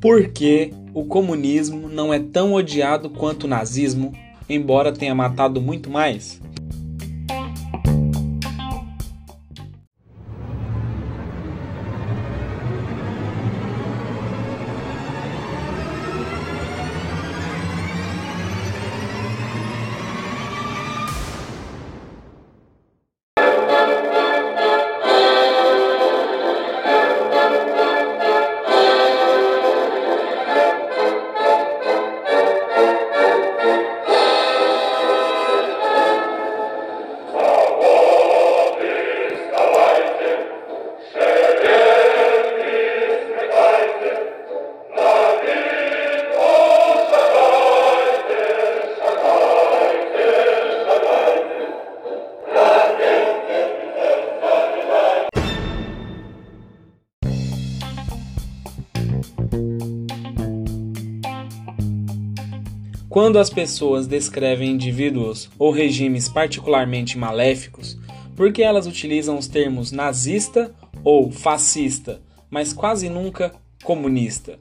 Por que o comunismo não é tão odiado quanto o nazismo, embora tenha matado muito mais? Quando as pessoas descrevem indivíduos ou regimes particularmente maléficos, por que elas utilizam os termos nazista ou fascista, mas quase nunca comunista?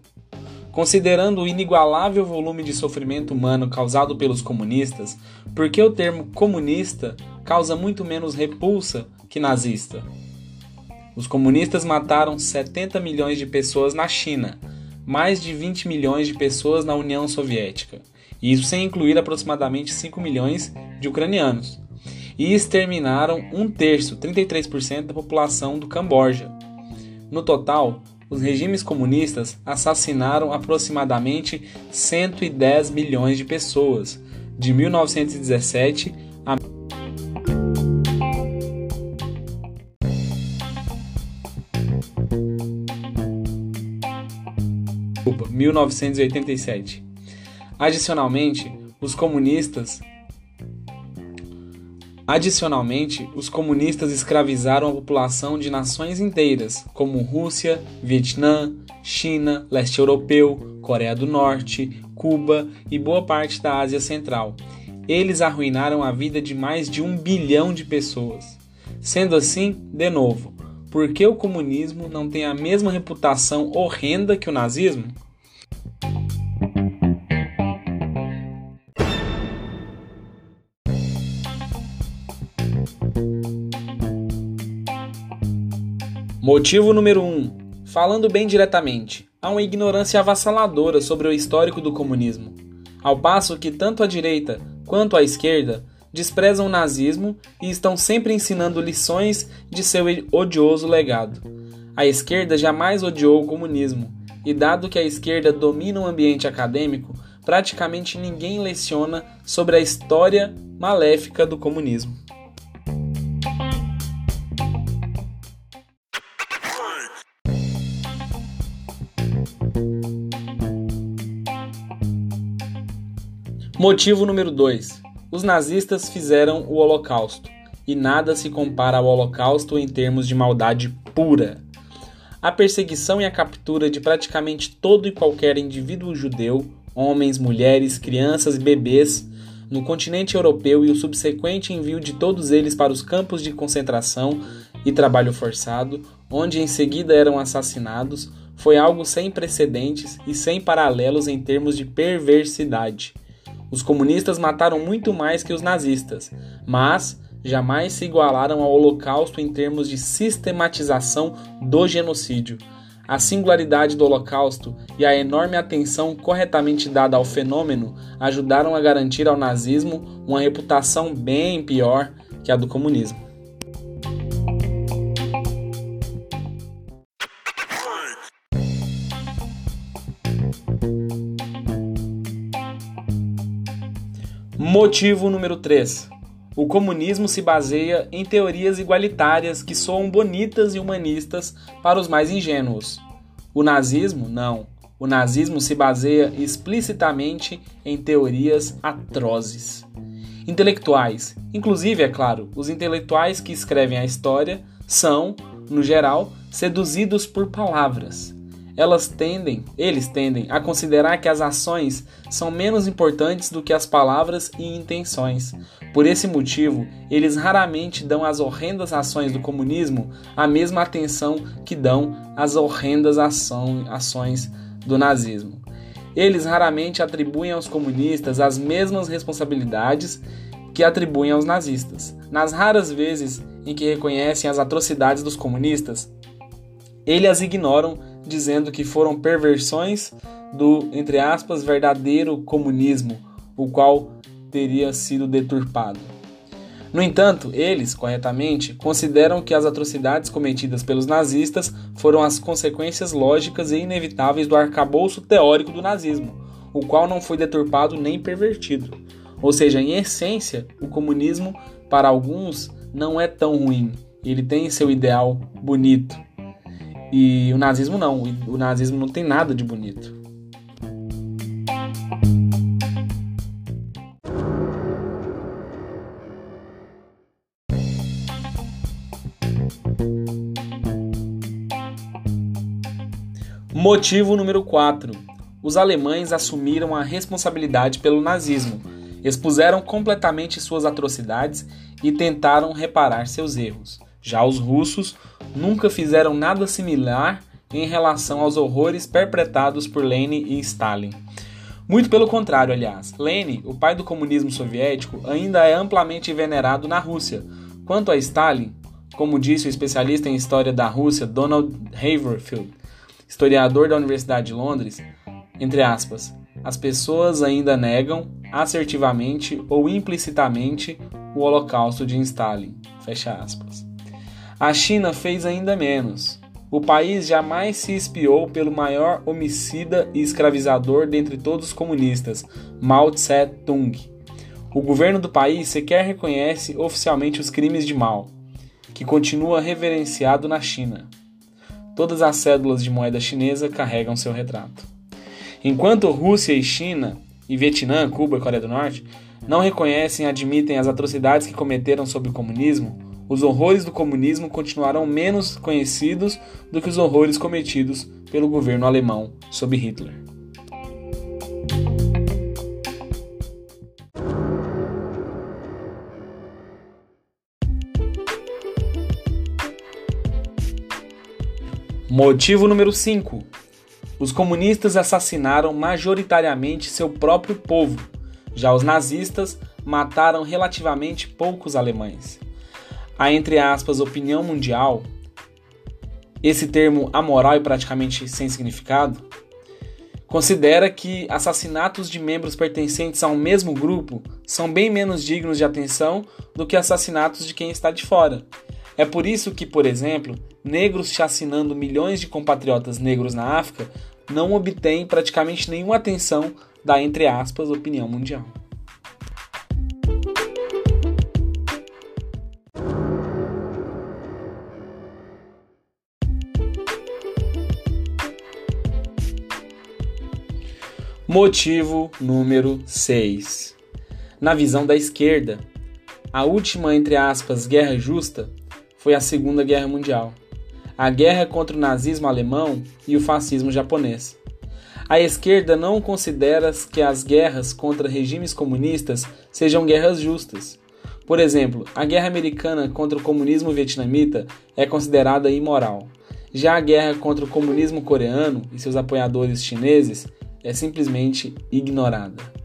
Considerando o inigualável volume de sofrimento humano causado pelos comunistas, por que o termo comunista causa muito menos repulsa que nazista? Os comunistas mataram 70 milhões de pessoas na China, mais de 20 milhões de pessoas na União Soviética isso sem incluir aproximadamente 5 milhões de ucranianos, e exterminaram um terço, 33% da população do Camboja. No total, os regimes comunistas assassinaram aproximadamente 110 milhões de pessoas, de 1917 a 1987. Adicionalmente, os comunistas Adicionalmente, os comunistas escravizaram a população de nações inteiras, como Rússia, Vietnã, China, leste europeu, Coreia do Norte, Cuba e boa parte da Ásia Central. Eles arruinaram a vida de mais de um bilhão de pessoas. Sendo assim, de novo, por que o comunismo não tem a mesma reputação horrenda que o nazismo? Motivo número 1. Um, falando bem diretamente, há uma ignorância avassaladora sobre o histórico do comunismo. Ao passo que tanto a direita quanto a esquerda desprezam o nazismo e estão sempre ensinando lições de seu odioso legado. A esquerda jamais odiou o comunismo, e dado que a esquerda domina o ambiente acadêmico, praticamente ninguém leciona sobre a história maléfica do comunismo. Motivo número 2. Os nazistas fizeram o Holocausto, e nada se compara ao Holocausto em termos de maldade pura. A perseguição e a captura de praticamente todo e qualquer indivíduo judeu, homens, mulheres, crianças e bebês, no continente europeu e o subsequente envio de todos eles para os campos de concentração e trabalho forçado, onde em seguida eram assassinados, foi algo sem precedentes e sem paralelos em termos de perversidade. Os comunistas mataram muito mais que os nazistas, mas jamais se igualaram ao Holocausto em termos de sistematização do genocídio. A singularidade do Holocausto e a enorme atenção corretamente dada ao fenômeno ajudaram a garantir ao nazismo uma reputação bem pior que a do comunismo. Motivo número 3. O comunismo se baseia em teorias igualitárias que soam bonitas e humanistas para os mais ingênuos. O nazismo, não. O nazismo se baseia explicitamente em teorias atrozes. Intelectuais, inclusive, é claro, os intelectuais que escrevem a história, são, no geral, seduzidos por palavras. Elas tendem, eles tendem a considerar que as ações são menos importantes do que as palavras e intenções. Por esse motivo, eles raramente dão às horrendas ações do comunismo a mesma atenção que dão às horrendas ação, ações do nazismo. Eles raramente atribuem aos comunistas as mesmas responsabilidades que atribuem aos nazistas. Nas raras vezes em que reconhecem as atrocidades dos comunistas, eles as ignoram dizendo que foram perversões do, entre aspas, verdadeiro comunismo, o qual teria sido deturpado. No entanto, eles, corretamente, consideram que as atrocidades cometidas pelos nazistas foram as consequências lógicas e inevitáveis do arcabouço teórico do nazismo, o qual não foi deturpado nem pervertido. Ou seja, em essência, o comunismo, para alguns, não é tão ruim. Ele tem seu ideal bonito, e o nazismo não, o nazismo não tem nada de bonito. Motivo número 4. Os alemães assumiram a responsabilidade pelo nazismo, expuseram completamente suas atrocidades e tentaram reparar seus erros. Já os russos nunca fizeram nada similar em relação aos horrores perpetrados por Lenin e Stalin. Muito pelo contrário, aliás. Lenin, o pai do comunismo soviético, ainda é amplamente venerado na Rússia. Quanto a Stalin, como disse o especialista em história da Rússia Donald Haverfield, historiador da Universidade de Londres, entre aspas, as pessoas ainda negam assertivamente ou implicitamente o Holocausto de Stalin. Fecha aspas. A China fez ainda menos. O país jamais se espiou pelo maior homicida e escravizador dentre todos os comunistas, Mao Tse-tung. O governo do país sequer reconhece oficialmente os crimes de Mao, que continua reverenciado na China. Todas as cédulas de moeda chinesa carregam seu retrato. Enquanto Rússia e China, e Vietnã, Cuba e Coreia do Norte não reconhecem e admitem as atrocidades que cometeram sob o comunismo, os horrores do comunismo continuarão menos conhecidos do que os horrores cometidos pelo governo alemão sob Hitler. Motivo número 5. Os comunistas assassinaram majoritariamente seu próprio povo, já os nazistas mataram relativamente poucos alemães a, entre aspas, opinião mundial, esse termo amoral e praticamente sem significado, considera que assassinatos de membros pertencentes a um mesmo grupo são bem menos dignos de atenção do que assassinatos de quem está de fora. É por isso que, por exemplo, negros chacinando milhões de compatriotas negros na África não obtêm praticamente nenhuma atenção da, entre aspas, opinião mundial. Motivo número 6. Na visão da esquerda, a última, entre aspas, guerra justa foi a Segunda Guerra Mundial, a guerra contra o nazismo alemão e o fascismo japonês. A esquerda não considera que as guerras contra regimes comunistas sejam guerras justas. Por exemplo, a guerra americana contra o comunismo vietnamita é considerada imoral. Já a guerra contra o comunismo coreano e seus apoiadores chineses é simplesmente ignorada.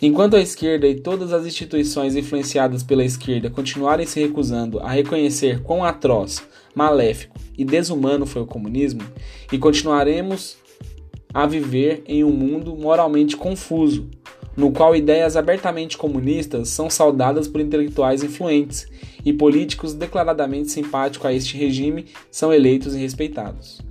Enquanto a esquerda e todas as instituições influenciadas pela esquerda continuarem se recusando a reconhecer quão atroz, maléfico e desumano foi o comunismo, e continuaremos a viver em um mundo moralmente confuso, no qual ideias abertamente comunistas são saudadas por intelectuais influentes e políticos declaradamente simpáticos a este regime são eleitos e respeitados.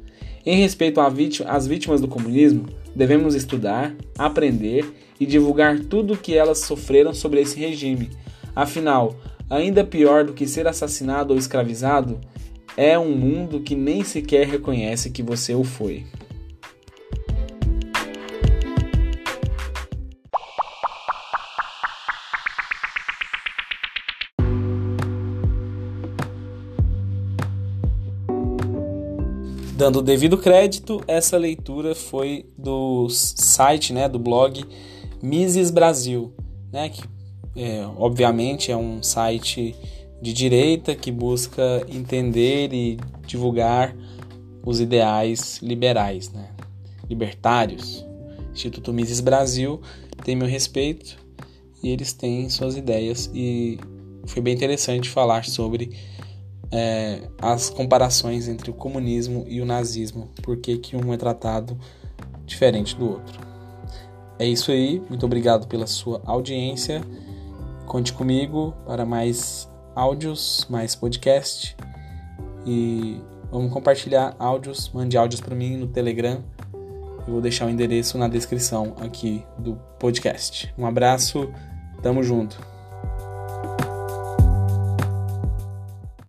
Em respeito às vítimas do comunismo, devemos estudar, aprender e divulgar tudo o que elas sofreram sobre esse regime. Afinal, ainda pior do que ser assassinado ou escravizado é um mundo que nem sequer reconhece que você o foi. Dando o devido crédito, essa leitura foi do site, né, do blog Mises Brasil, né, que é, obviamente é um site de direita que busca entender e divulgar os ideais liberais, né, libertários. Instituto Mises Brasil tem meu respeito e eles têm suas ideias e foi bem interessante falar sobre é, as comparações entre o comunismo e o nazismo, porque que um é tratado diferente do outro. É isso aí, muito obrigado pela sua audiência. Conte comigo para mais áudios, mais podcast e vamos compartilhar áudios, mande áudios para mim no Telegram. Eu vou deixar o endereço na descrição aqui do podcast. Um abraço, tamo junto.